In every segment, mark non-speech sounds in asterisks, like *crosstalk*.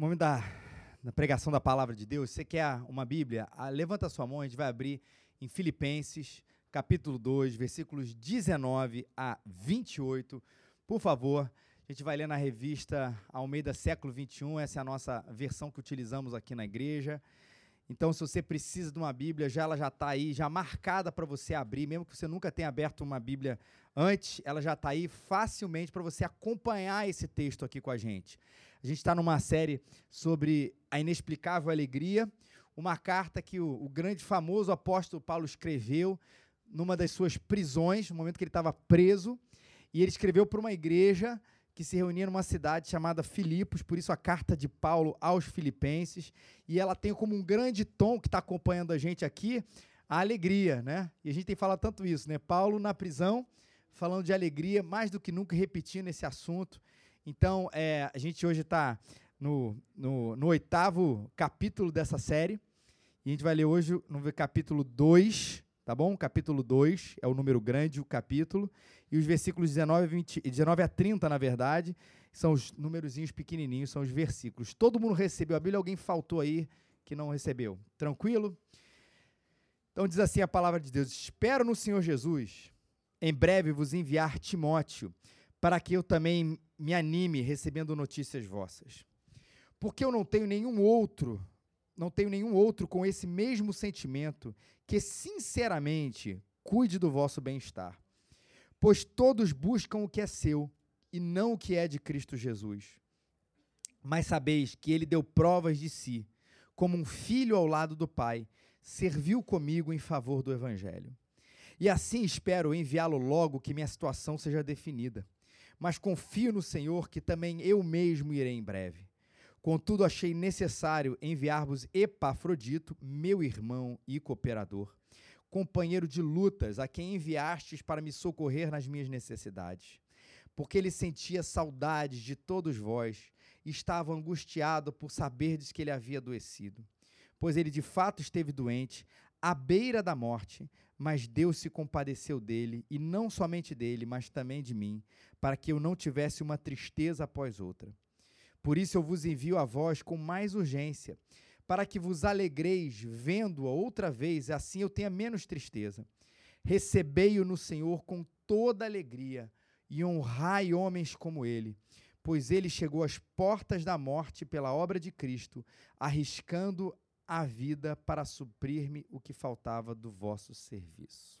momento da, da, pregação da palavra de Deus, você quer uma Bíblia? Ah, levanta a sua mão, a gente vai abrir em Filipenses, capítulo 2, versículos 19 a 28. Por favor, a gente vai ler na revista Almeida Século 21, essa é a nossa versão que utilizamos aqui na igreja. Então, se você precisa de uma Bíblia, já ela já está aí, já marcada para você abrir, mesmo que você nunca tenha aberto uma Bíblia antes, ela já está aí facilmente para você acompanhar esse texto aqui com a gente. A gente está numa série sobre a inexplicável alegria, uma carta que o, o grande famoso apóstolo Paulo escreveu numa das suas prisões, no momento que ele estava preso, e ele escreveu para uma igreja que se reunia numa cidade chamada Filipos, por isso a carta de Paulo aos Filipenses, e ela tem como um grande tom que está acompanhando a gente aqui a alegria, né? E a gente tem falado tanto isso, né? Paulo na prisão, falando de alegria, mais do que nunca repetindo esse assunto. Então, é, a gente hoje está no, no, no, oitavo capítulo dessa série. E a gente vai ler hoje no capítulo 2, tá bom? Capítulo 2 é o número grande, o capítulo. E os versículos 19 a, 20, 19 a 30, na verdade, são os númerozinhos pequenininhos, são os versículos. Todo mundo recebeu a Bíblia, alguém faltou aí que não recebeu. Tranquilo? Então diz assim a palavra de Deus: Espero no Senhor Jesus, em breve vos enviar Timóteo, para que eu também me anime recebendo notícias vossas. Porque eu não tenho nenhum outro, não tenho nenhum outro com esse mesmo sentimento que sinceramente cuide do vosso bem-estar. Pois todos buscam o que é seu e não o que é de Cristo Jesus. Mas sabeis que ele deu provas de si, como um filho ao lado do Pai, serviu comigo em favor do evangelho. E assim espero enviá-lo logo que minha situação seja definida mas confio no Senhor que também eu mesmo irei em breve. Contudo, achei necessário enviar-vos Epafrodito, meu irmão e cooperador, companheiro de lutas, a quem enviastes para me socorrer nas minhas necessidades. Porque ele sentia saudades de todos vós e estava angustiado por saberdes que ele havia adoecido. Pois ele de fato esteve doente, à beira da morte, mas Deus se compadeceu dele, e não somente dele, mas também de mim, para que eu não tivesse uma tristeza após outra. Por isso eu vos envio a vós com mais urgência, para que vos alegreis vendo-a outra vez, assim eu tenha menos tristeza. Recebei-o no Senhor com toda alegria, e honrai homens como ele, pois ele chegou às portas da morte pela obra de Cristo, arriscando a vida para suprir-me o que faltava do vosso serviço.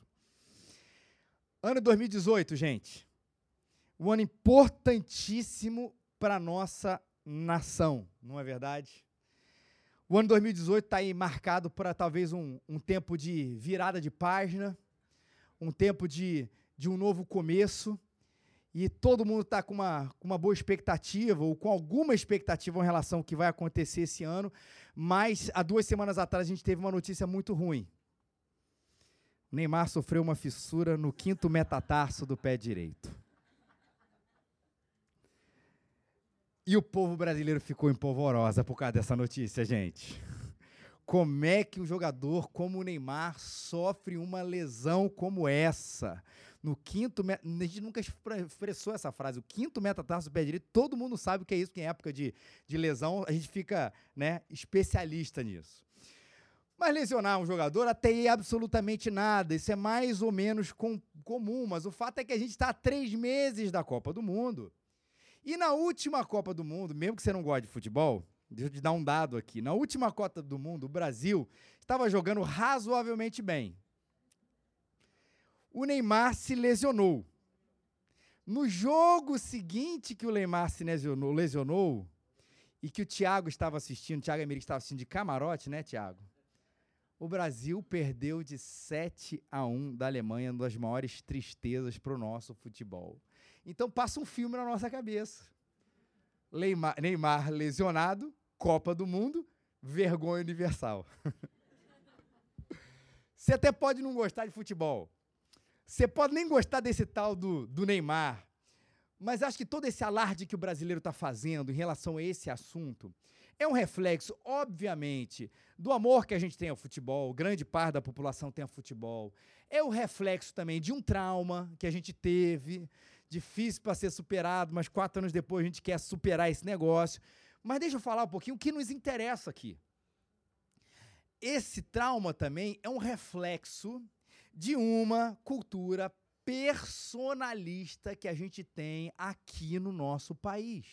Ano 2018, gente. Um ano importantíssimo para nossa nação, não é verdade? O ano 2018 está aí marcado por talvez um, um tempo de virada de página, um tempo de, de um novo começo e todo mundo está com uma, com uma boa expectativa, ou com alguma expectativa em relação ao que vai acontecer esse ano, mas há duas semanas atrás a gente teve uma notícia muito ruim. Neymar sofreu uma fissura no quinto metatarso do pé direito. E o povo brasileiro ficou em polvorosa por causa dessa notícia, gente. Como é que um jogador como o Neymar sofre uma lesão como essa? No quinto, a gente nunca expressou essa frase, o quinto metatarso do pé direito, todo mundo sabe o que é isso, que em época de, de lesão a gente fica né, especialista nisso. Mas lesionar um jogador até aí absolutamente nada, isso é mais ou menos com, comum, mas o fato é que a gente está a três meses da Copa do Mundo. E na última Copa do Mundo, mesmo que você não goste de futebol, deixa eu te dar um dado aqui. Na última Copa do Mundo, o Brasil estava jogando razoavelmente bem o Neymar se lesionou. No jogo seguinte que o Neymar se lesionou, lesionou e que o Thiago estava assistindo, o Thiago Emerick estava assistindo de camarote, né, Thiago? O Brasil perdeu de 7 a 1 da Alemanha, uma das maiores tristezas para o nosso futebol. Então passa um filme na nossa cabeça. Neymar, Neymar lesionado, Copa do Mundo, vergonha universal. *laughs* Você até pode não gostar de futebol, você pode nem gostar desse tal do, do Neymar, mas acho que todo esse alarde que o brasileiro está fazendo em relação a esse assunto é um reflexo, obviamente, do amor que a gente tem ao futebol, grande parte da população tem ao futebol. É o reflexo também de um trauma que a gente teve, difícil para ser superado, mas quatro anos depois a gente quer superar esse negócio. Mas deixa eu falar um pouquinho o que nos interessa aqui. Esse trauma também é um reflexo de uma cultura personalista que a gente tem aqui no nosso país.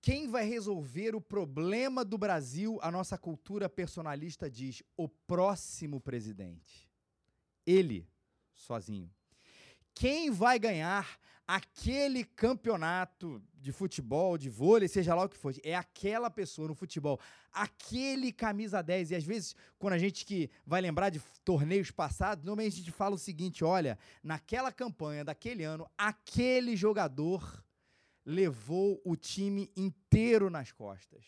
Quem vai resolver o problema do Brasil, a nossa cultura personalista diz: o próximo presidente. Ele, sozinho. Quem vai ganhar aquele campeonato de futebol, de vôlei, seja lá o que for, é aquela pessoa no futebol, aquele camisa 10. E às vezes, quando a gente que vai lembrar de torneios passados, normalmente a gente fala o seguinte: olha, naquela campanha daquele ano, aquele jogador levou o time inteiro nas costas.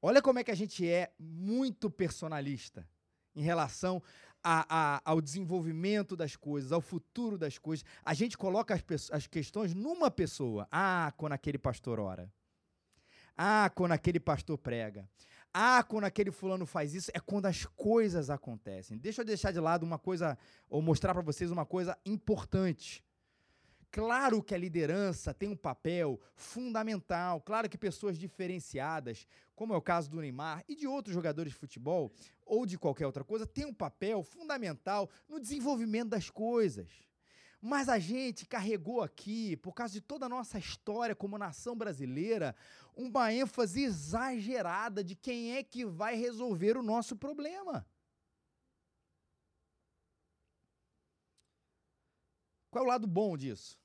Olha como é que a gente é muito personalista em relação a, a, ao desenvolvimento das coisas, ao futuro das coisas. A gente coloca as, as questões numa pessoa. Ah, quando aquele pastor ora. Ah, quando aquele pastor prega. Ah, quando aquele fulano faz isso, é quando as coisas acontecem. Deixa eu deixar de lado uma coisa, ou mostrar para vocês uma coisa importante. Claro que a liderança tem um papel fundamental, claro que pessoas diferenciadas, como é o caso do Neymar e de outros jogadores de futebol ou de qualquer outra coisa, têm um papel fundamental no desenvolvimento das coisas. Mas a gente carregou aqui, por causa de toda a nossa história como nação brasileira, uma ênfase exagerada de quem é que vai resolver o nosso problema. Qual é o lado bom disso?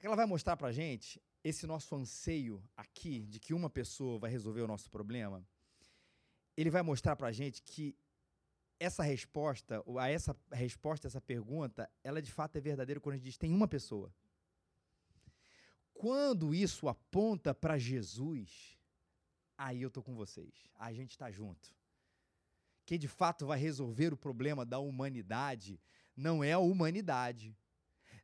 Ela vai mostrar para a gente esse nosso anseio aqui de que uma pessoa vai resolver o nosso problema. Ele vai mostrar para a gente que essa resposta, a essa resposta, essa pergunta, ela de fato é verdadeira quando a gente diz tem uma pessoa. Quando isso aponta para Jesus, aí eu tô com vocês. A gente está junto. Quem de fato vai resolver o problema da humanidade não é a humanidade,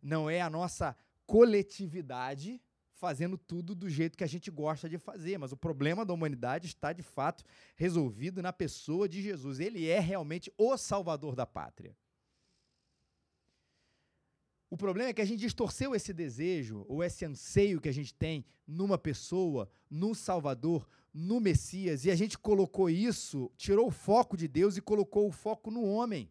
não é a nossa coletividade fazendo tudo do jeito que a gente gosta de fazer, mas o problema da humanidade está de fato resolvido na pessoa de Jesus. Ele é realmente o salvador da pátria. O problema é que a gente distorceu esse desejo, ou esse anseio que a gente tem numa pessoa, num Salvador, no Messias, e a gente colocou isso, tirou o foco de Deus e colocou o foco no homem.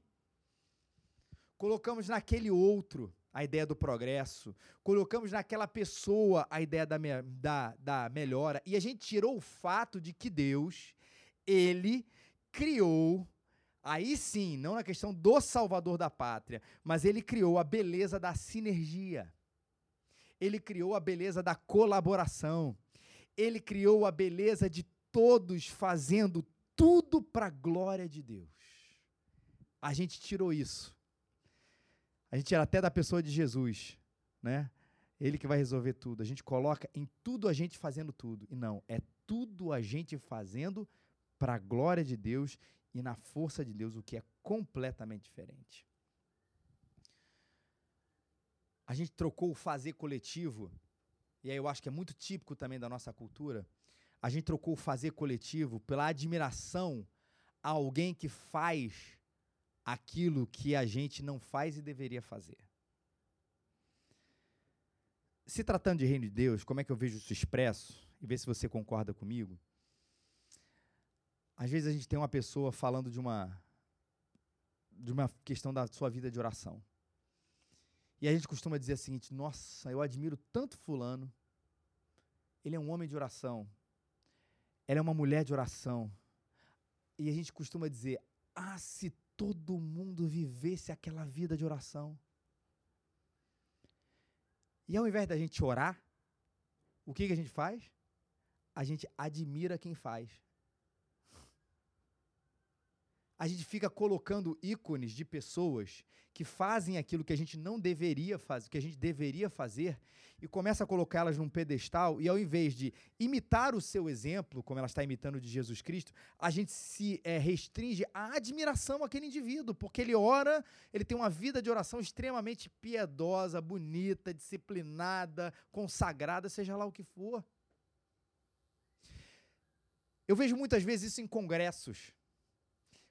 Colocamos naquele outro a ideia do progresso, colocamos naquela pessoa a ideia da, da, da melhora, e a gente tirou o fato de que Deus, ele criou, aí sim, não na questão do salvador da pátria, mas ele criou a beleza da sinergia, ele criou a beleza da colaboração, ele criou a beleza de todos fazendo tudo para a glória de Deus. A gente tirou isso a gente tira até da pessoa de Jesus, né? Ele que vai resolver tudo. A gente coloca em tudo a gente fazendo tudo. E não, é tudo a gente fazendo para a glória de Deus e na força de Deus, o que é completamente diferente. A gente trocou o fazer coletivo, e aí eu acho que é muito típico também da nossa cultura. A gente trocou o fazer coletivo pela admiração a alguém que faz aquilo que a gente não faz e deveria fazer. Se tratando de reino de Deus, como é que eu vejo isso expresso? E ver se você concorda comigo. Às vezes a gente tem uma pessoa falando de uma de uma questão da sua vida de oração. E a gente costuma dizer o seguinte: "Nossa, eu admiro tanto fulano. Ele é um homem de oração. Ela é uma mulher de oração." E a gente costuma dizer: "Ah, se todo mundo vivesse aquela vida de oração. E ao invés da gente orar, o que, que a gente faz? A gente admira quem faz a gente fica colocando ícones de pessoas que fazem aquilo que a gente não deveria fazer, que a gente deveria fazer, e começa a colocá-las num pedestal, e ao invés de imitar o seu exemplo, como ela está imitando de Jesus Cristo, a gente se é, restringe à admiração àquele indivíduo, porque ele ora, ele tem uma vida de oração extremamente piedosa, bonita, disciplinada, consagrada, seja lá o que for. Eu vejo muitas vezes isso em congressos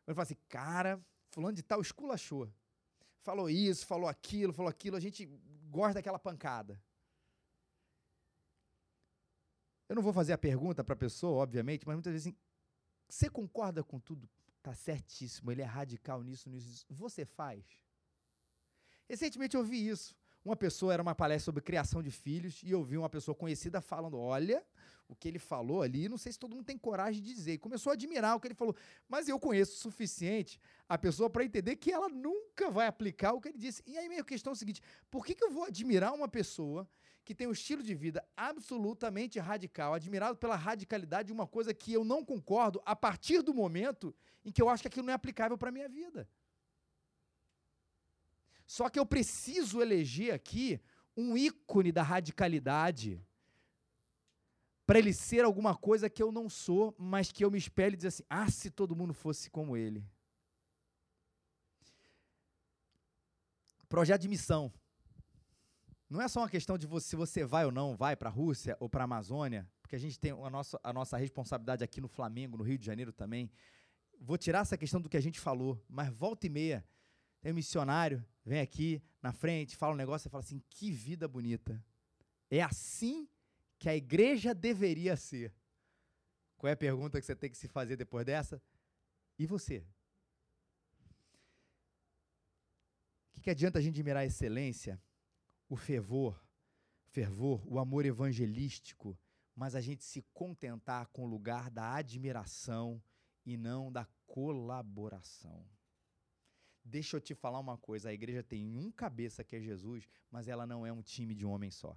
ele fala assim, cara, fulano de tal esculachou. Falou isso, falou aquilo, falou aquilo, a gente gosta daquela pancada. Eu não vou fazer a pergunta para a pessoa, obviamente, mas muitas vezes assim, você concorda com tudo? Tá certíssimo, ele é radical nisso, nisso. Você faz? Recentemente eu ouvi isso. Uma pessoa era uma palestra sobre criação de filhos e eu vi uma pessoa conhecida falando: Olha, o que ele falou ali, não sei se todo mundo tem coragem de dizer. E começou a admirar o que ele falou. Mas eu conheço o suficiente a pessoa para entender que ela nunca vai aplicar o que ele disse. E aí, minha questão é o seguinte: por que, que eu vou admirar uma pessoa que tem um estilo de vida absolutamente radical, admirado pela radicalidade de uma coisa que eu não concordo a partir do momento em que eu acho que aquilo não é aplicável para minha vida? Só que eu preciso eleger aqui um ícone da radicalidade para ele ser alguma coisa que eu não sou, mas que eu me espelhe e dizer assim: ah, se todo mundo fosse como ele. Projeto de missão. Não é só uma questão de você, se você vai ou não vai para a Rússia ou para a Amazônia, porque a gente tem a nossa, a nossa responsabilidade aqui no Flamengo, no Rio de Janeiro também. Vou tirar essa questão do que a gente falou, mas volta e meia, tem um missionário, vem aqui na frente, fala um negócio e fala assim: que vida bonita. É assim que a igreja deveria ser. Qual é a pergunta que você tem que se fazer depois dessa? E você? O que, que adianta a gente admirar a excelência, o fervor, fervor, o amor evangelístico, mas a gente se contentar com o lugar da admiração e não da colaboração? Deixa eu te falar uma coisa: a igreja tem um cabeça que é Jesus, mas ela não é um time de um homem só.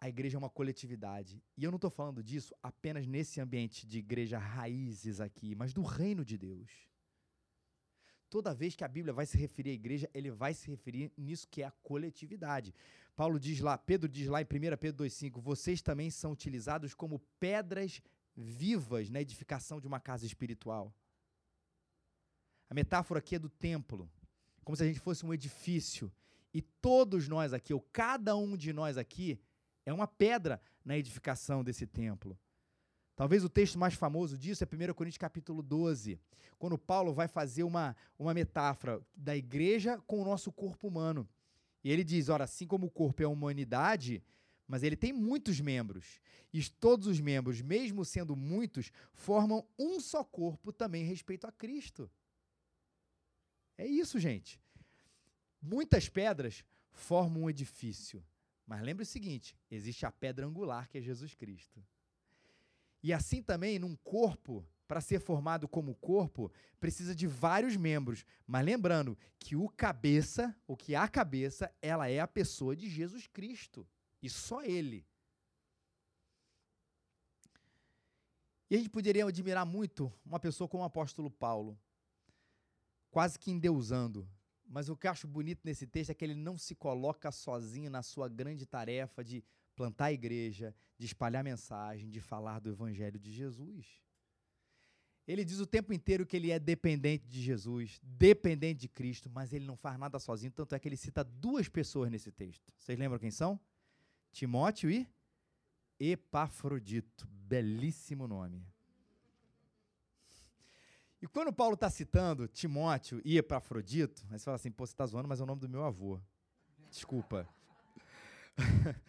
A igreja é uma coletividade. E eu não estou falando disso apenas nesse ambiente de igreja raízes aqui, mas do reino de Deus. Toda vez que a Bíblia vai se referir à igreja, ele vai se referir nisso que é a coletividade. Paulo diz lá, Pedro diz lá em 1 Pedro 2,5: vocês também são utilizados como pedras vivas na edificação de uma casa espiritual. A metáfora aqui é do templo, como se a gente fosse um edifício. E todos nós aqui, ou cada um de nós aqui, é uma pedra na edificação desse templo. Talvez o texto mais famoso disso é 1 Coríntios capítulo 12, quando Paulo vai fazer uma, uma metáfora da igreja com o nosso corpo humano. E ele diz: ora, assim como o corpo é a humanidade, mas ele tem muitos membros. E todos os membros, mesmo sendo muitos, formam um só corpo também respeito a Cristo. É isso, gente. Muitas pedras formam um edifício. Mas lembre o seguinte: existe a pedra angular que é Jesus Cristo. E assim também, num corpo, para ser formado como corpo, precisa de vários membros. Mas lembrando que o cabeça, o que a cabeça, ela é a pessoa de Jesus Cristo. E só ele. E a gente poderia admirar muito uma pessoa como o apóstolo Paulo, quase que endeusando. Mas o que eu acho bonito nesse texto é que ele não se coloca sozinho na sua grande tarefa de plantar a igreja, de espalhar mensagem, de falar do evangelho de Jesus. Ele diz o tempo inteiro que ele é dependente de Jesus, dependente de Cristo, mas ele não faz nada sozinho, tanto é que ele cita duas pessoas nesse texto. Vocês lembram quem são? Timóteo e Epafrodito. Belíssimo nome. E quando Paulo está citando Timóteo e Epafrodito, aí você fala assim, pô, você está zoando, mas é o nome do meu avô. Desculpa. *laughs*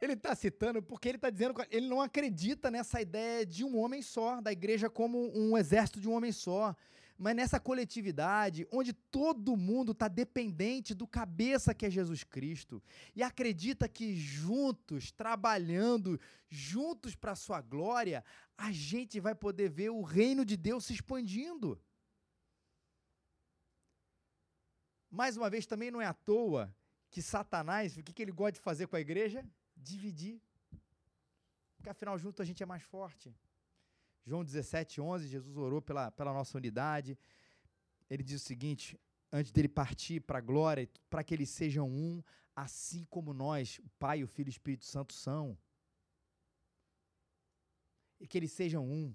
ele está citando porque ele está dizendo que ele não acredita nessa ideia de um homem só, da igreja como um exército de um homem só mas nessa coletividade onde todo mundo está dependente do cabeça que é Jesus Cristo e acredita que juntos, trabalhando, juntos para a sua glória, a gente vai poder ver o reino de Deus se expandindo. Mais uma vez, também não é à toa que Satanás, o que, que ele gosta de fazer com a igreja? Dividir. Porque afinal, junto a gente é mais forte. João 17, 11, Jesus orou pela, pela nossa unidade. Ele diz o seguinte, antes dele partir para a glória, para que eles sejam um, assim como nós, o Pai, o Filho e o Espírito Santo são. E que eles sejam um,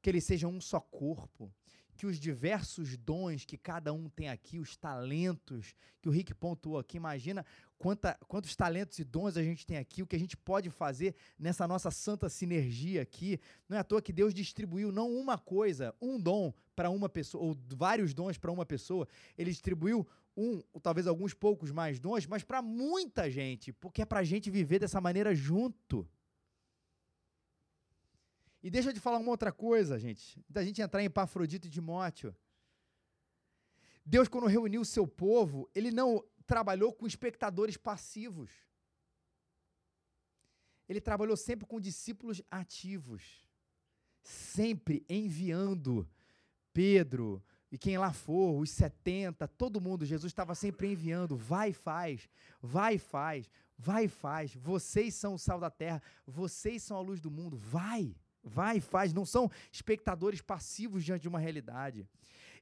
que eles sejam um só corpo, que os diversos dons que cada um tem aqui, os talentos que o Rick pontuou aqui, imagina quanta, quantos talentos e dons a gente tem aqui, o que a gente pode fazer nessa nossa santa sinergia aqui. Não é à toa que Deus distribuiu não uma coisa, um dom para uma pessoa, ou vários dons para uma pessoa, ele distribuiu um, talvez alguns poucos mais dons, mas para muita gente, porque é para a gente viver dessa maneira junto. E deixa eu te falar uma outra coisa, gente, da gente entrar em Epafrodito e Timóteo. Deus, quando reuniu o seu povo, ele não trabalhou com espectadores passivos. Ele trabalhou sempre com discípulos ativos, sempre enviando Pedro, e quem lá for, os 70, todo mundo, Jesus estava sempre enviando, vai e faz, vai e faz, vai e faz. Vocês são o sal da terra, vocês são a luz do mundo, vai, vai e faz. Não são espectadores passivos diante de uma realidade.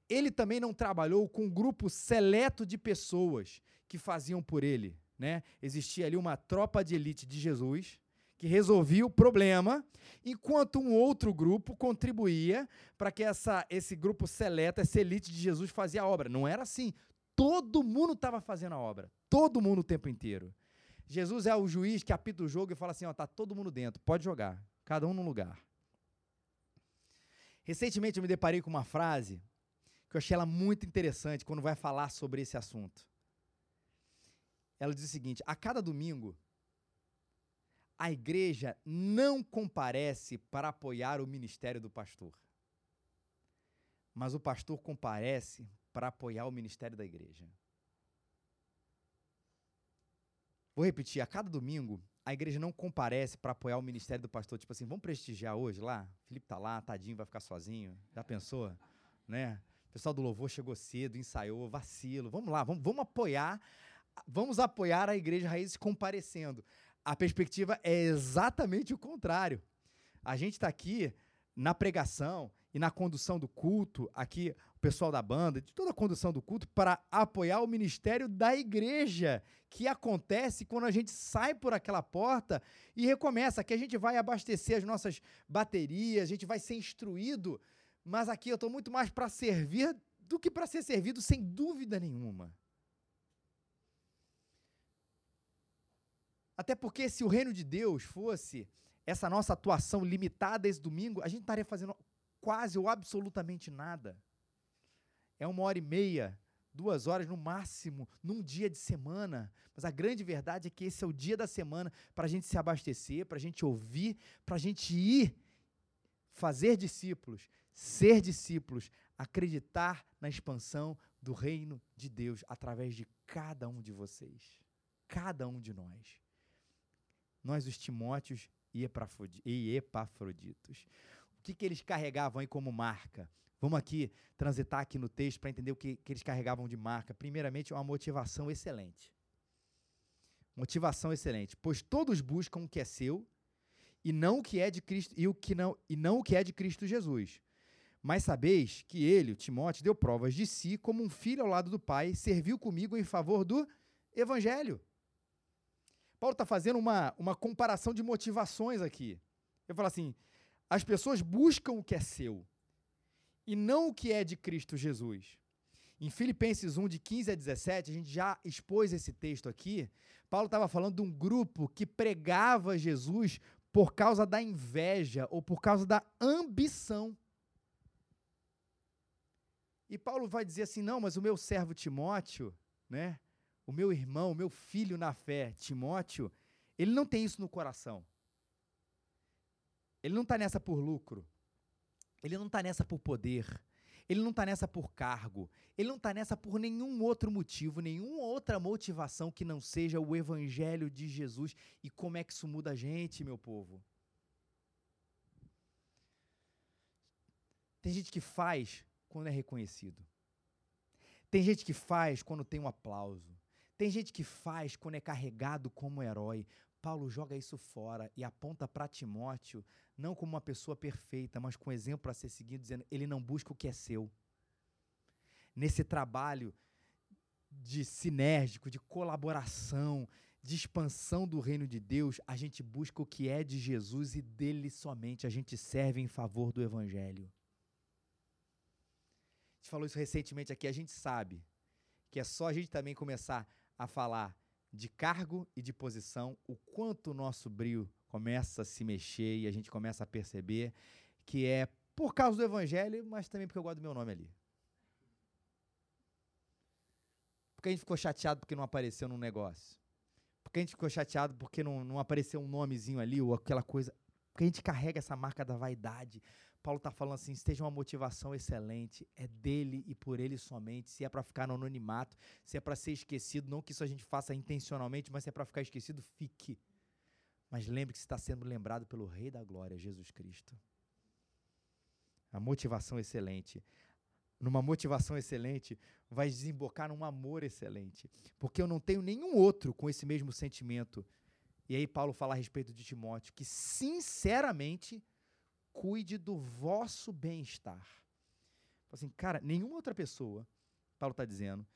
Ele também não trabalhou com um grupo seleto de pessoas que faziam por ele. Né? Existia ali uma tropa de elite de Jesus, que resolvia o problema, enquanto um outro grupo contribuía para que essa, esse grupo seleto, essa elite de Jesus fazia a obra. Não era assim. Todo mundo estava fazendo a obra. Todo mundo o tempo inteiro. Jesus é o juiz que apita o jogo e fala assim: ó, tá todo mundo dentro, pode jogar, cada um num lugar. Recentemente eu me deparei com uma frase que eu achei ela muito interessante quando vai falar sobre esse assunto. Ela diz o seguinte: a cada domingo a igreja não comparece para apoiar o ministério do pastor. Mas o pastor comparece para apoiar o ministério da igreja. Vou repetir, a cada domingo, a igreja não comparece para apoiar o ministério do pastor, tipo assim, vamos prestigiar hoje lá? Felipe tá lá, tadinho, vai ficar sozinho. Já pensou? Né? O pessoal do louvor chegou cedo, ensaiou, vacilo. Vamos lá, vamos, vamos apoiar, vamos apoiar a igreja raiz comparecendo. A perspectiva é exatamente o contrário. A gente está aqui na pregação e na condução do culto, aqui pessoal da banda, de toda a condução do culto, para apoiar o ministério da igreja, que acontece quando a gente sai por aquela porta e recomeça. Aqui a gente vai abastecer as nossas baterias, a gente vai ser instruído, mas aqui eu estou muito mais para servir do que para ser servido, sem dúvida nenhuma. Até porque se o reino de Deus fosse essa nossa atuação limitada esse domingo, a gente estaria fazendo quase ou absolutamente nada. É uma hora e meia, duas horas no máximo, num dia de semana. Mas a grande verdade é que esse é o dia da semana para a gente se abastecer, para a gente ouvir, para a gente ir fazer discípulos, ser discípulos, acreditar na expansão do reino de Deus através de cada um de vocês, cada um de nós nós os Timóteos e Epafroditos. O que, que eles carregavam aí como marca? Vamos aqui transitar aqui no texto para entender o que, que eles carregavam de marca. Primeiramente, uma motivação excelente. Motivação excelente, pois todos buscam o que é seu e não o que é de Cristo e o que não e não o que é de Cristo Jesus. Mas sabeis que ele, Timóteo, deu provas de si como um filho ao lado do Pai, serviu comigo em favor do evangelho. Paulo está fazendo uma, uma comparação de motivações aqui. Ele fala assim: as pessoas buscam o que é seu e não o que é de Cristo Jesus. Em Filipenses 1, de 15 a 17, a gente já expôs esse texto aqui. Paulo estava falando de um grupo que pregava Jesus por causa da inveja ou por causa da ambição. E Paulo vai dizer assim: não, mas o meu servo Timóteo, né? o meu irmão, o meu filho na fé, Timóteo, ele não tem isso no coração. Ele não está nessa por lucro. Ele não está nessa por poder. Ele não está nessa por cargo. Ele não está nessa por nenhum outro motivo, nenhuma outra motivação que não seja o evangelho de Jesus. E como é que isso muda a gente, meu povo? Tem gente que faz quando é reconhecido. Tem gente que faz quando tem um aplauso. Tem gente que faz quando é carregado como herói. Paulo joga isso fora e aponta para Timóteo, não como uma pessoa perfeita, mas com exemplo para ser seguido, dizendo: ele não busca o que é seu. Nesse trabalho de sinérgico, de colaboração, de expansão do reino de Deus, a gente busca o que é de Jesus e dele somente. A gente serve em favor do evangelho. A gente falou isso recentemente aqui, a gente sabe que é só a gente também começar a falar de cargo e de posição, o quanto o nosso brilho começa a se mexer e a gente começa a perceber que é por causa do evangelho, mas também porque eu gosto do meu nome ali. Porque a gente ficou chateado porque não apareceu num negócio. Porque a gente ficou chateado porque não, não apareceu um nomezinho ali ou aquela coisa. Porque a gente carrega essa marca da vaidade. Paulo está falando assim: esteja uma motivação excelente, é dele e por ele somente. Se é para ficar no anonimato, se é para ser esquecido, não que isso a gente faça intencionalmente, mas se é para ficar esquecido, fique. Mas lembre que está sendo lembrado pelo Rei da Glória, Jesus Cristo. A motivação excelente. Numa motivação excelente, vai desembocar num amor excelente. Porque eu não tenho nenhum outro com esse mesmo sentimento. E aí, Paulo fala a respeito de Timóteo, que sinceramente cuide do vosso bem-estar. Assim, cara, nenhuma outra pessoa, Paulo está dizendo,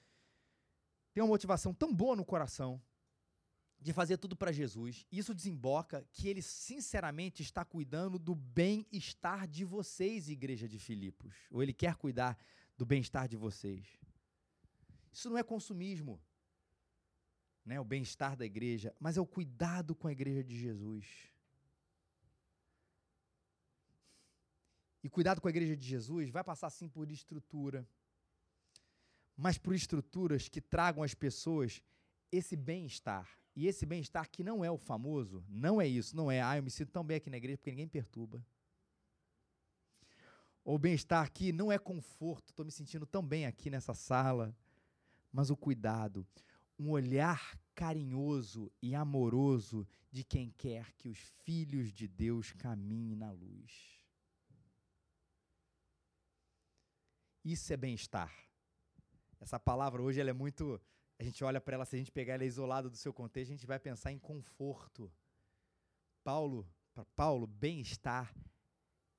tem uma motivação tão boa no coração de fazer tudo para Jesus. Isso desemboca que ele sinceramente está cuidando do bem-estar de vocês, igreja de Filipos. Ou ele quer cuidar do bem-estar de vocês. Isso não é consumismo, né, o bem-estar da igreja, mas é o cuidado com a igreja de Jesus. E cuidado com a igreja de Jesus vai passar sim por estrutura, mas por estruturas que tragam às pessoas esse bem-estar. E esse bem-estar que não é o famoso, não é isso, não é, ah, eu me sinto tão bem aqui na igreja porque ninguém perturba. Ou bem-estar que não é conforto, estou me sentindo tão bem aqui nessa sala, mas o cuidado, um olhar carinhoso e amoroso de quem quer que os filhos de Deus caminhem na luz. Isso é bem-estar. Essa palavra hoje ela é muito. A gente olha para ela, se a gente pegar ela isolada do seu contexto, a gente vai pensar em conforto. Paulo, para Paulo, bem-estar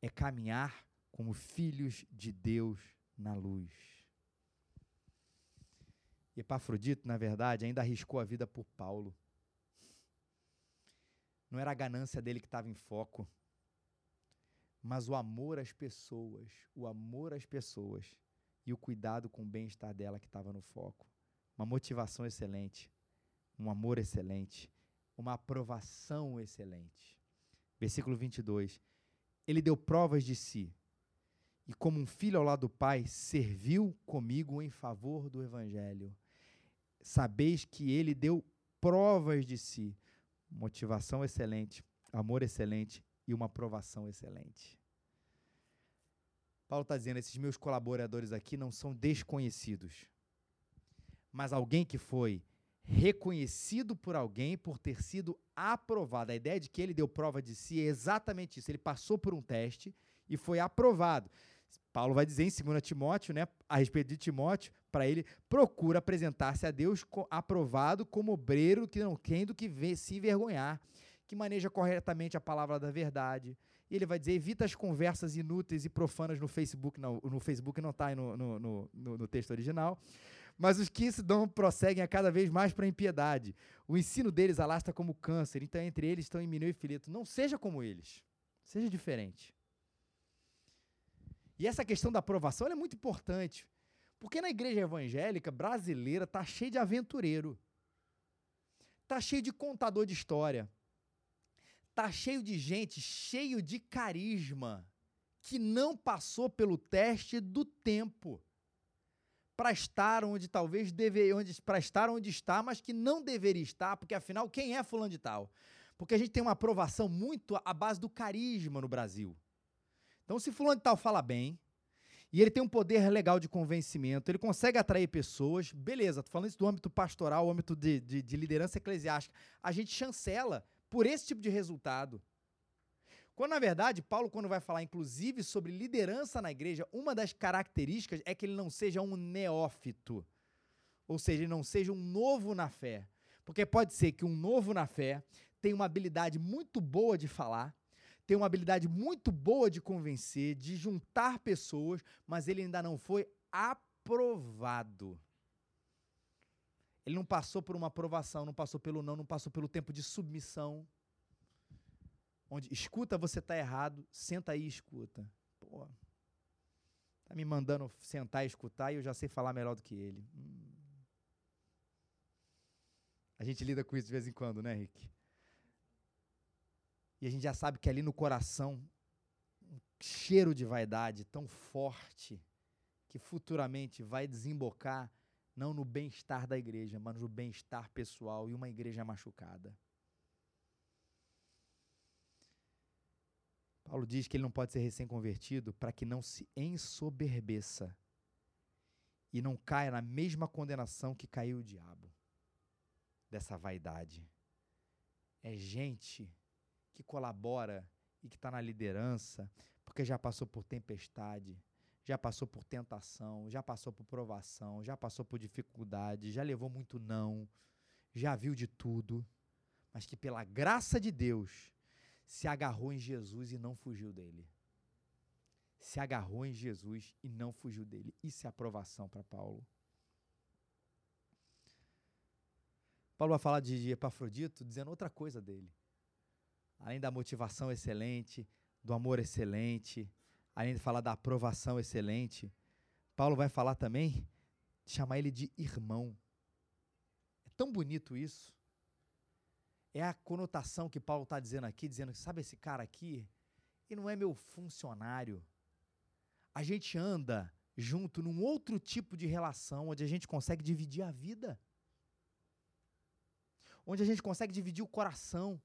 é caminhar como filhos de Deus na luz. Epafrodito, na verdade, ainda arriscou a vida por Paulo. Não era a ganância dele que estava em foco mas o amor às pessoas, o amor às pessoas e o cuidado com o bem-estar dela que estava no foco. Uma motivação excelente, um amor excelente, uma aprovação excelente. Versículo 22. Ele deu provas de si, e como um filho ao lado do Pai, serviu comigo em favor do Evangelho. Sabeis que ele deu provas de si, motivação excelente, amor excelente e uma aprovação excelente. Paulo está dizendo: esses meus colaboradores aqui não são desconhecidos, mas alguém que foi reconhecido por alguém por ter sido aprovado. A ideia de que ele deu prova de si é exatamente isso. Ele passou por um teste e foi aprovado. Paulo vai dizer em 2 Timóteo, né, a respeito de Timóteo, para ele procura apresentar-se a Deus aprovado como obreiro que não tem do que se envergonhar que maneja corretamente a palavra da verdade. E ele vai dizer: evita as conversas inúteis e profanas no Facebook. Não, no Facebook não está no, no, no, no, texto original. Mas os que se dão prosseguem a cada vez mais para a impiedade. O ensino deles alastra como câncer. Então, entre eles estão Emineu e Fileto. Não seja como eles. Seja diferente. E essa questão da aprovação é muito importante. Porque na igreja evangélica brasileira está cheio de aventureiro. Está cheio de contador de história tá cheio de gente, cheio de carisma, que não passou pelo teste do tempo para estar onde talvez deveria, onde para estar onde está, mas que não deveria estar, porque afinal quem é fulano de tal? Porque a gente tem uma aprovação muito à base do carisma no Brasil. Então, se fulano de tal fala bem, e ele tem um poder legal de convencimento, ele consegue atrair pessoas, beleza, tô falando isso do âmbito pastoral, âmbito de, de, de liderança eclesiástica. A gente chancela por esse tipo de resultado. Quando, na verdade, Paulo, quando vai falar, inclusive, sobre liderança na igreja, uma das características é que ele não seja um neófito. Ou seja, ele não seja um novo na fé. Porque pode ser que um novo na fé tenha uma habilidade muito boa de falar, tem uma habilidade muito boa de convencer, de juntar pessoas, mas ele ainda não foi aprovado. Ele não passou por uma aprovação, não passou pelo não, não passou pelo tempo de submissão. Onde escuta, você está errado, senta aí e escuta. Pô, tá me mandando sentar e escutar e eu já sei falar melhor do que ele. Hum. A gente lida com isso de vez em quando, né, Rick? E a gente já sabe que ali no coração, um cheiro de vaidade tão forte que futuramente vai desembocar não no bem-estar da igreja, mas no bem-estar pessoal e uma igreja machucada. Paulo diz que ele não pode ser recém-convertido para que não se ensoberbeça e não caia na mesma condenação que caiu o diabo dessa vaidade. É gente que colabora e que está na liderança porque já passou por tempestade, já passou por tentação, já passou por provação, já passou por dificuldade, já levou muito não, já viu de tudo, mas que pela graça de Deus se agarrou em Jesus e não fugiu dele. Se agarrou em Jesus e não fugiu dele. Isso é aprovação para Paulo. Paulo vai falar de Epafrodito dizendo outra coisa dele. Além da motivação excelente, do amor excelente, além de falar da aprovação excelente, Paulo vai falar também de chamar ele de irmão. É tão bonito isso é a conotação que Paulo está dizendo aqui, dizendo que, sabe, esse cara aqui, ele não é meu funcionário. A gente anda junto num outro tipo de relação, onde a gente consegue dividir a vida. Onde a gente consegue dividir o coração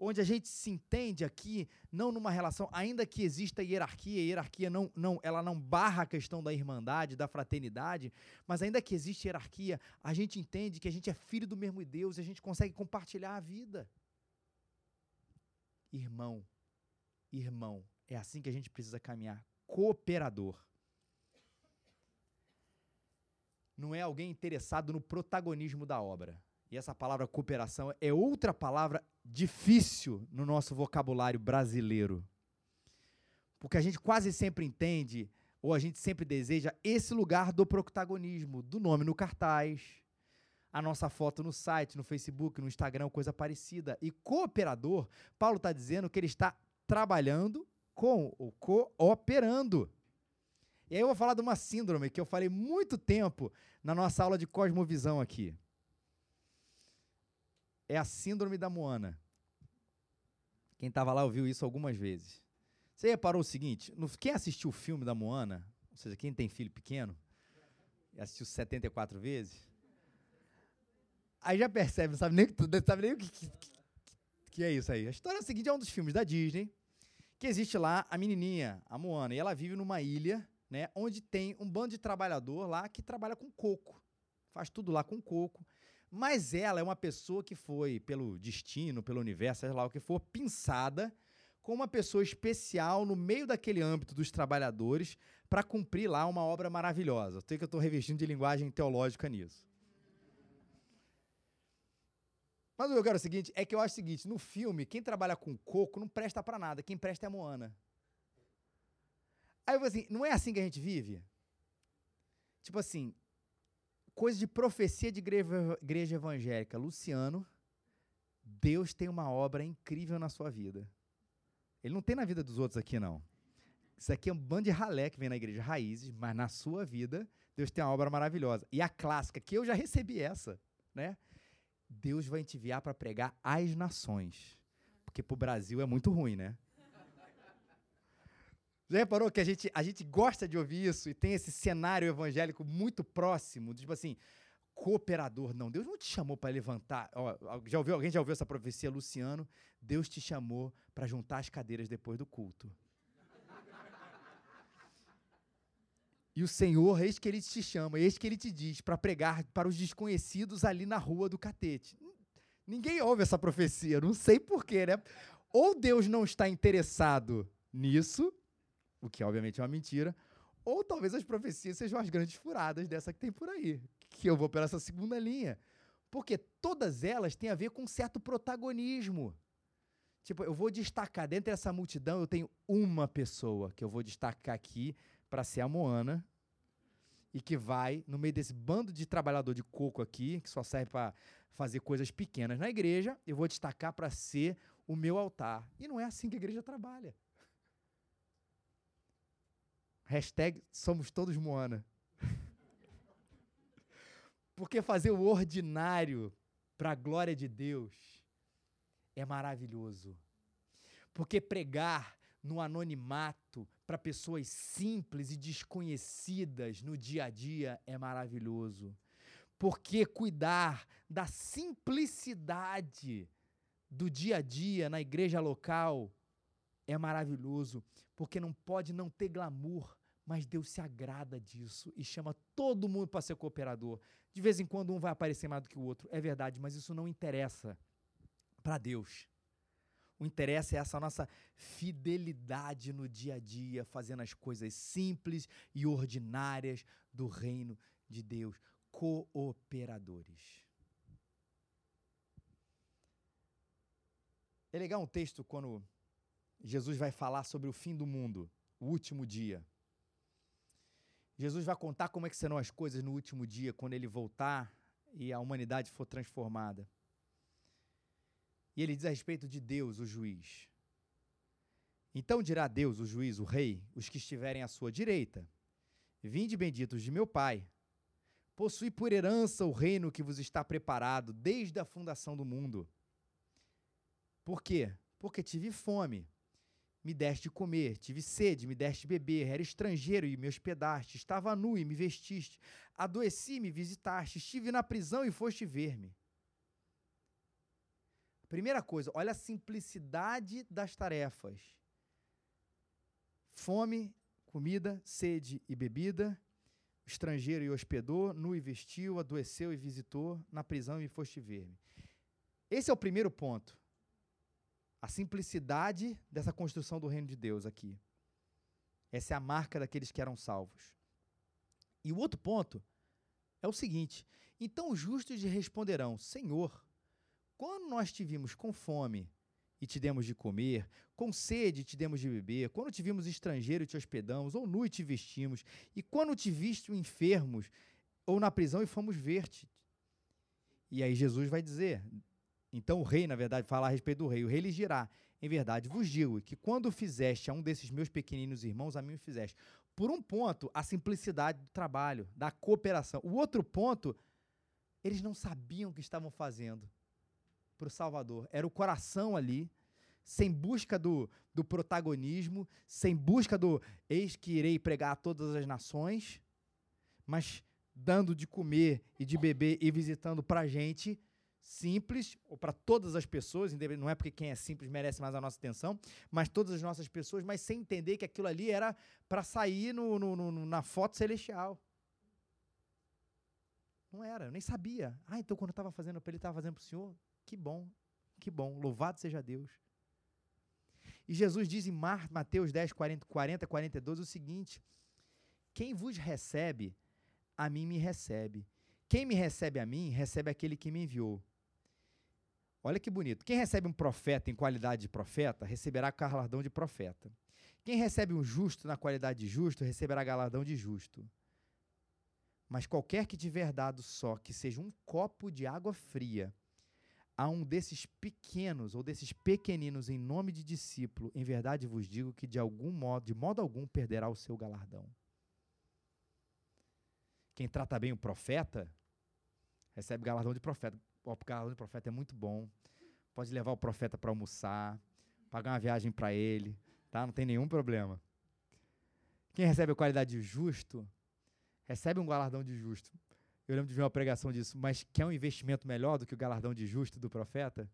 onde a gente se entende aqui, não numa relação, ainda que exista hierarquia, hierarquia não, não, ela não barra a questão da irmandade, da fraternidade, mas ainda que existe hierarquia, a gente entende que a gente é filho do mesmo Deus e a gente consegue compartilhar a vida. Irmão, irmão, é assim que a gente precisa caminhar. Cooperador. Não é alguém interessado no protagonismo da obra. E essa palavra cooperação é outra palavra difícil no nosso vocabulário brasileiro. Porque a gente quase sempre entende, ou a gente sempre deseja, esse lugar do protagonismo, do nome no cartaz, a nossa foto no site, no Facebook, no Instagram, coisa parecida. E cooperador, Paulo está dizendo que ele está trabalhando com o cooperando. E aí eu vou falar de uma síndrome que eu falei muito tempo na nossa aula de cosmovisão aqui é a síndrome da Moana. Quem estava lá ouviu isso algumas vezes. Você reparou o seguinte: no, quem assistiu o filme da Moana, ou seja, quem tem filho pequeno, e assistiu 74 vezes, aí já percebe, não sabe nem, não sabe nem o que, que, que é isso aí. A história é a seguinte: é um dos filmes da Disney, que existe lá a menininha, a Moana, e ela vive numa ilha, né, onde tem um bando de trabalhador lá que trabalha com coco. Faz tudo lá com coco. Mas ela é uma pessoa que foi, pelo destino, pelo universo, sei lá o que for, pinçada com uma pessoa especial no meio daquele âmbito dos trabalhadores para cumprir lá uma obra maravilhosa. Eu sei que eu estou revestindo de linguagem teológica nisso. Mas eu quero é o seguinte, é que eu acho o seguinte, no filme, quem trabalha com coco não presta para nada, quem presta é a Moana. Aí eu vou assim, não é assim que a gente vive? Tipo assim, coisa de profecia de igreja, igreja evangélica. Luciano, Deus tem uma obra incrível na sua vida. Ele não tem na vida dos outros aqui, não. Isso aqui é um bando de ralé que vem na igreja Raízes, mas na sua vida, Deus tem uma obra maravilhosa. E a clássica, que eu já recebi essa, né? Deus vai te enviar para pregar às nações. Porque para o Brasil é muito ruim, né? Já reparou que a gente, a gente gosta de ouvir isso e tem esse cenário evangélico muito próximo, tipo assim, cooperador. Não, Deus não te chamou para levantar. Ó, já ouviu, alguém já ouviu essa profecia, Luciano? Deus te chamou para juntar as cadeiras depois do culto. E o Senhor, eis que ele te chama, eis que ele te diz para pregar para os desconhecidos ali na rua do catete. Ninguém ouve essa profecia, não sei porquê, né? Ou Deus não está interessado nisso, o que obviamente é uma mentira, ou talvez as profecias sejam as grandes furadas dessa que tem por aí, que eu vou pela essa segunda linha. Porque todas elas têm a ver com um certo protagonismo. Tipo, eu vou destacar, dentro dessa multidão, eu tenho uma pessoa que eu vou destacar aqui para ser a Moana, e que vai, no meio desse bando de trabalhador de coco aqui, que só serve para fazer coisas pequenas na igreja, eu vou destacar para ser o meu altar. E não é assim que a igreja trabalha. Hashtag somos todos Moana. *laughs* Porque fazer o ordinário para a glória de Deus é maravilhoso. Porque pregar no anonimato para pessoas simples e desconhecidas no dia a dia é maravilhoso. Porque cuidar da simplicidade do dia a dia na igreja local é maravilhoso, porque não pode não ter glamour, mas Deus se agrada disso e chama todo mundo para ser cooperador. De vez em quando um vai aparecer mais do que o outro, é verdade, mas isso não interessa para Deus. O interesse é essa nossa fidelidade no dia a dia, fazendo as coisas simples e ordinárias do reino de Deus, cooperadores. É legal um texto quando Jesus vai falar sobre o fim do mundo, o último dia. Jesus vai contar como é que serão as coisas no último dia, quando ele voltar e a humanidade for transformada. E ele diz a respeito de Deus, o juiz. Então dirá Deus, o juiz, o rei, os que estiverem à sua direita: Vinde benditos de meu Pai, possui por herança o reino que vos está preparado desde a fundação do mundo. Por quê? Porque tive fome, me deste de comer, tive sede, me deste de beber, era estrangeiro e me hospedaste, estava nu e me vestiste, adoeci e me visitaste, estive na prisão e foste ver-me. Primeira coisa, olha a simplicidade das tarefas. Fome, comida, sede e bebida, estrangeiro e hospedou, nu e vestiu, adoeceu e visitou, na prisão e foste ver-me. Esse é o primeiro ponto. A simplicidade dessa construção do reino de Deus aqui. Essa é a marca daqueles que eram salvos. E o outro ponto é o seguinte: então os justos lhe responderão: Senhor, quando nós te vimos com fome e te demos de comer, com sede e te demos de beber, quando te vimos estrangeiro e te hospedamos, ou nu e te vestimos, e quando te viste enfermos ou na prisão e fomos ver-te. E aí Jesus vai dizer, então o rei, na verdade, fala a respeito do rei, o rei lhe dirá, em verdade vos digo que quando fizeste a um desses meus pequeninos irmãos, a mim o fizeste. Por um ponto, a simplicidade do trabalho, da cooperação. O outro ponto, eles não sabiam o que estavam fazendo para o Salvador. Era o coração ali, sem busca do, do protagonismo, sem busca do eis que irei pregar a todas as nações, mas dando de comer e de beber e visitando para gente simples, ou para todas as pessoas, não é porque quem é simples merece mais a nossa atenção, mas todas as nossas pessoas, mas sem entender que aquilo ali era para sair no, no, no, na foto celestial. Não era, eu nem sabia. Ah, então quando eu estava fazendo para ele, estava fazendo para o senhor? Que bom, que bom. Louvado seja Deus. E Jesus diz em Mateus 10, 40, 40 42 o seguinte: Quem vos recebe, a mim me recebe. Quem me recebe a mim, recebe aquele que me enviou. Olha que bonito. Quem recebe um profeta em qualidade de profeta, receberá galardão de profeta. Quem recebe um justo na qualidade de justo, receberá galardão de justo. Mas qualquer que tiver dado só que seja um copo de água fria a um desses pequenos ou desses pequeninos em nome de discípulo, em verdade vos digo que de algum modo, de modo algum, perderá o seu galardão. Quem trata bem o profeta, recebe galardão de profeta. O galardão de profeta é muito bom. Pode levar o profeta para almoçar, pagar uma viagem para ele, tá? Não tem nenhum problema. Quem recebe a qualidade de justo, recebe um galardão de justo. Eu lembro de ver uma pregação disso, mas quer um investimento melhor do que o galardão de justo do profeta?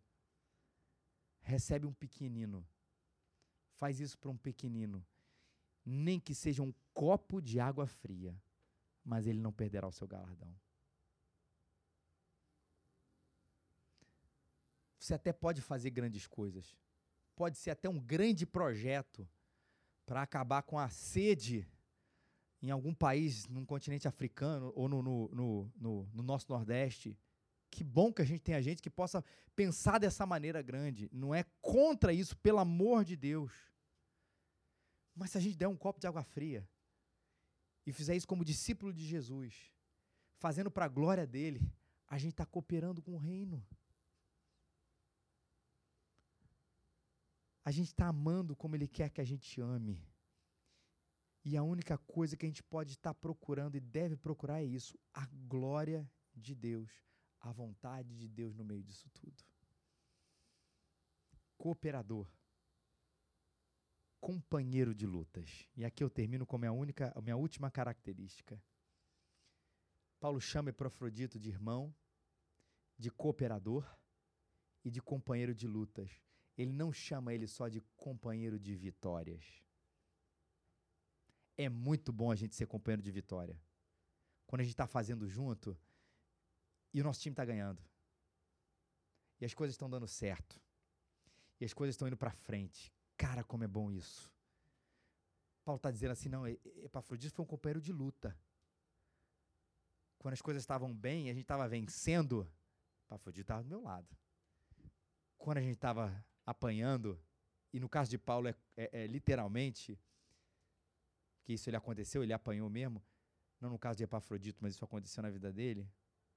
Recebe um pequenino. Faz isso para um pequenino. Nem que seja um copo de água fria, mas ele não perderá o seu galardão. Você até pode fazer grandes coisas. Pode ser até um grande projeto para acabar com a sede em algum país, num continente africano ou no, no, no, no, no nosso Nordeste. Que bom que a gente tem a gente que possa pensar dessa maneira grande. Não é contra isso, pelo amor de Deus. Mas se a gente der um copo de água fria e fizer isso como discípulo de Jesus, fazendo para a glória dele, a gente está cooperando com o reino. A gente está amando como ele quer que a gente ame. E a única coisa que a gente pode estar procurando e deve procurar é isso: a glória de Deus, a vontade de Deus no meio disso tudo. Cooperador. companheiro de lutas. E aqui eu termino com a minha única, a minha última característica. Paulo chama Epafrodito de irmão, de cooperador e de companheiro de lutas. Ele não chama ele só de companheiro de vitórias. É muito bom a gente ser companheiro de vitória. Quando a gente está fazendo junto e o nosso time está ganhando. E as coisas estão dando certo. E as coisas estão indo para frente. Cara, como é bom isso. Paulo está dizendo assim: não, Epafrodito foi um companheiro de luta. Quando as coisas estavam bem, a gente estava vencendo, Epafrodito estava do meu lado. Quando a gente estava apanhando, e no caso de Paulo é, é, é, literalmente que isso ele aconteceu, ele apanhou mesmo, não no caso de Epafrodito, mas isso aconteceu na vida dele.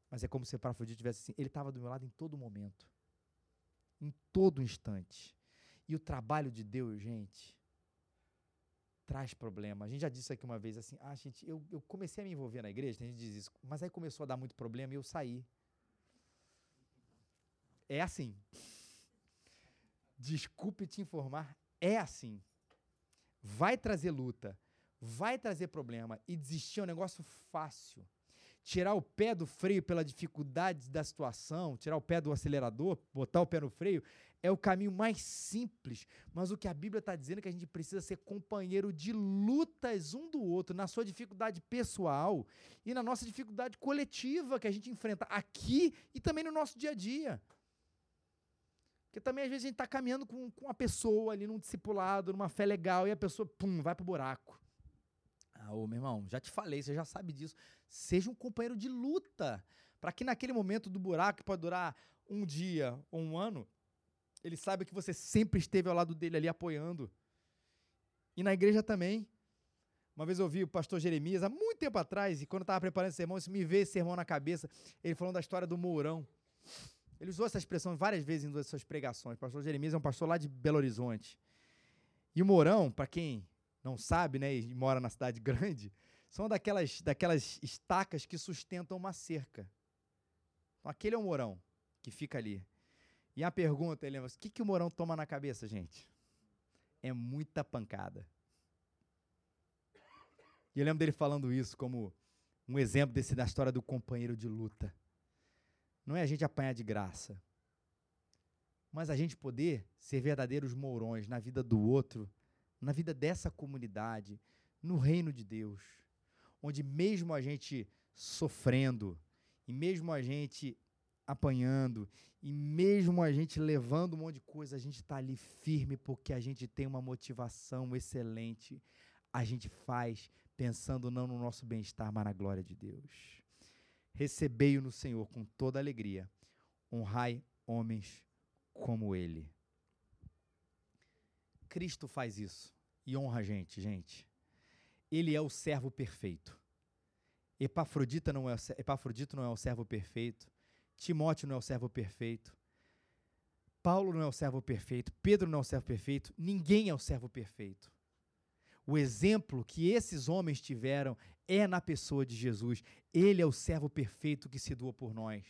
Mas é como se Epafrodito tivesse assim, ele estava do meu lado em todo momento, em todo instante. E o trabalho de Deus, gente, traz problema. A gente já disse aqui uma vez assim, ah, gente, eu, eu comecei a me envolver na igreja, a gente diz isso, mas aí começou a dar muito problema e eu saí. É assim. Desculpe te informar, é assim. Vai trazer luta, vai trazer problema e desistir é um negócio fácil. Tirar o pé do freio pela dificuldade da situação, tirar o pé do acelerador, botar o pé no freio, é o caminho mais simples, mas o que a Bíblia está dizendo é que a gente precisa ser companheiro de lutas um do outro, na sua dificuldade pessoal e na nossa dificuldade coletiva que a gente enfrenta aqui e também no nosso dia a dia. Porque também às vezes a gente está caminhando com, com uma pessoa ali num discipulado, numa fé legal, e a pessoa, pum, vai pro buraco. Ah, ô meu irmão, já te falei, você já sabe disso. Seja um companheiro de luta. Para que naquele momento do buraco, que pode durar um dia ou um ano, ele saiba que você sempre esteve ao lado dele ali apoiando. E na igreja também. Uma vez eu ouvi o pastor Jeremias, há muito tempo atrás, e quando eu estava preparando esse sermão, isso me veio esse sermão na cabeça, ele falando da história do Mourão. Ele usou essa expressão várias vezes em suas pregações. O pastor Jeremias é um pastor lá de Belo Horizonte. E o Mourão, para quem não sabe, né, e mora na cidade *laughs* grande, são daquelas, daquelas estacas que sustentam uma cerca. Então, aquele é o Mourão que fica ali. E a pergunta, ele lembra, o que, que o Mourão toma na cabeça, gente? É muita pancada. E eu lembro dele falando isso como um exemplo desse da história do companheiro de luta. Não é a gente apanhar de graça, mas a gente poder ser verdadeiros mourões na vida do outro, na vida dessa comunidade, no reino de Deus, onde mesmo a gente sofrendo, e mesmo a gente apanhando, e mesmo a gente levando um monte de coisa, a gente está ali firme porque a gente tem uma motivação excelente. A gente faz pensando não no nosso bem-estar, mas na glória de Deus. Recebei-o no Senhor com toda alegria. Honrai homens como ele. Cristo faz isso e honra a gente, gente. Ele é o servo perfeito. Epafrodita não é, Epafrodito não é o servo perfeito. Timóteo não é o servo perfeito. Paulo não é o servo perfeito. Pedro não é o servo perfeito. Ninguém é o servo perfeito. O exemplo que esses homens tiveram é na pessoa de Jesus. Ele é o servo perfeito que se doa por nós.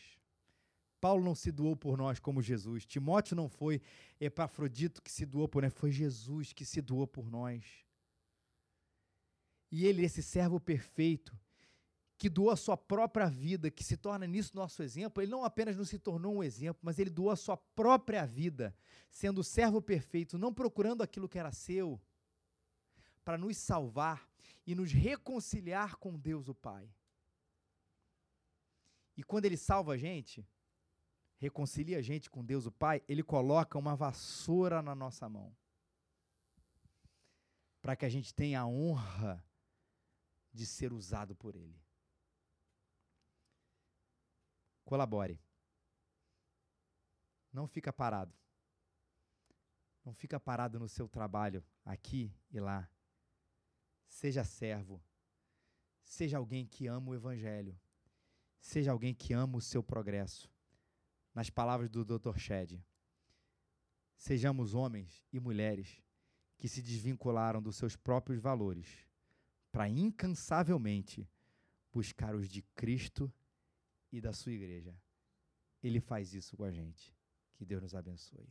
Paulo não se doou por nós como Jesus. Timóteo não foi Epafrodito que se doou por nós. Foi Jesus que se doou por nós. E ele, esse servo perfeito, que doou a sua própria vida, que se torna nisso nosso exemplo, ele não apenas não se tornou um exemplo, mas ele doou a sua própria vida, sendo servo perfeito, não procurando aquilo que era seu, para nos salvar e nos reconciliar com Deus o Pai. E quando ele salva a gente, reconcilia a gente com Deus o Pai, ele coloca uma vassoura na nossa mão. Para que a gente tenha a honra de ser usado por ele. Colabore. Não fica parado. Não fica parado no seu trabalho, aqui e lá. Seja servo. Seja alguém que ama o Evangelho. Seja alguém que ama o seu progresso. Nas palavras do Dr. Shed. Sejamos homens e mulheres que se desvincularam dos seus próprios valores para incansavelmente buscar os de Cristo e da sua igreja. Ele faz isso com a gente. Que Deus nos abençoe.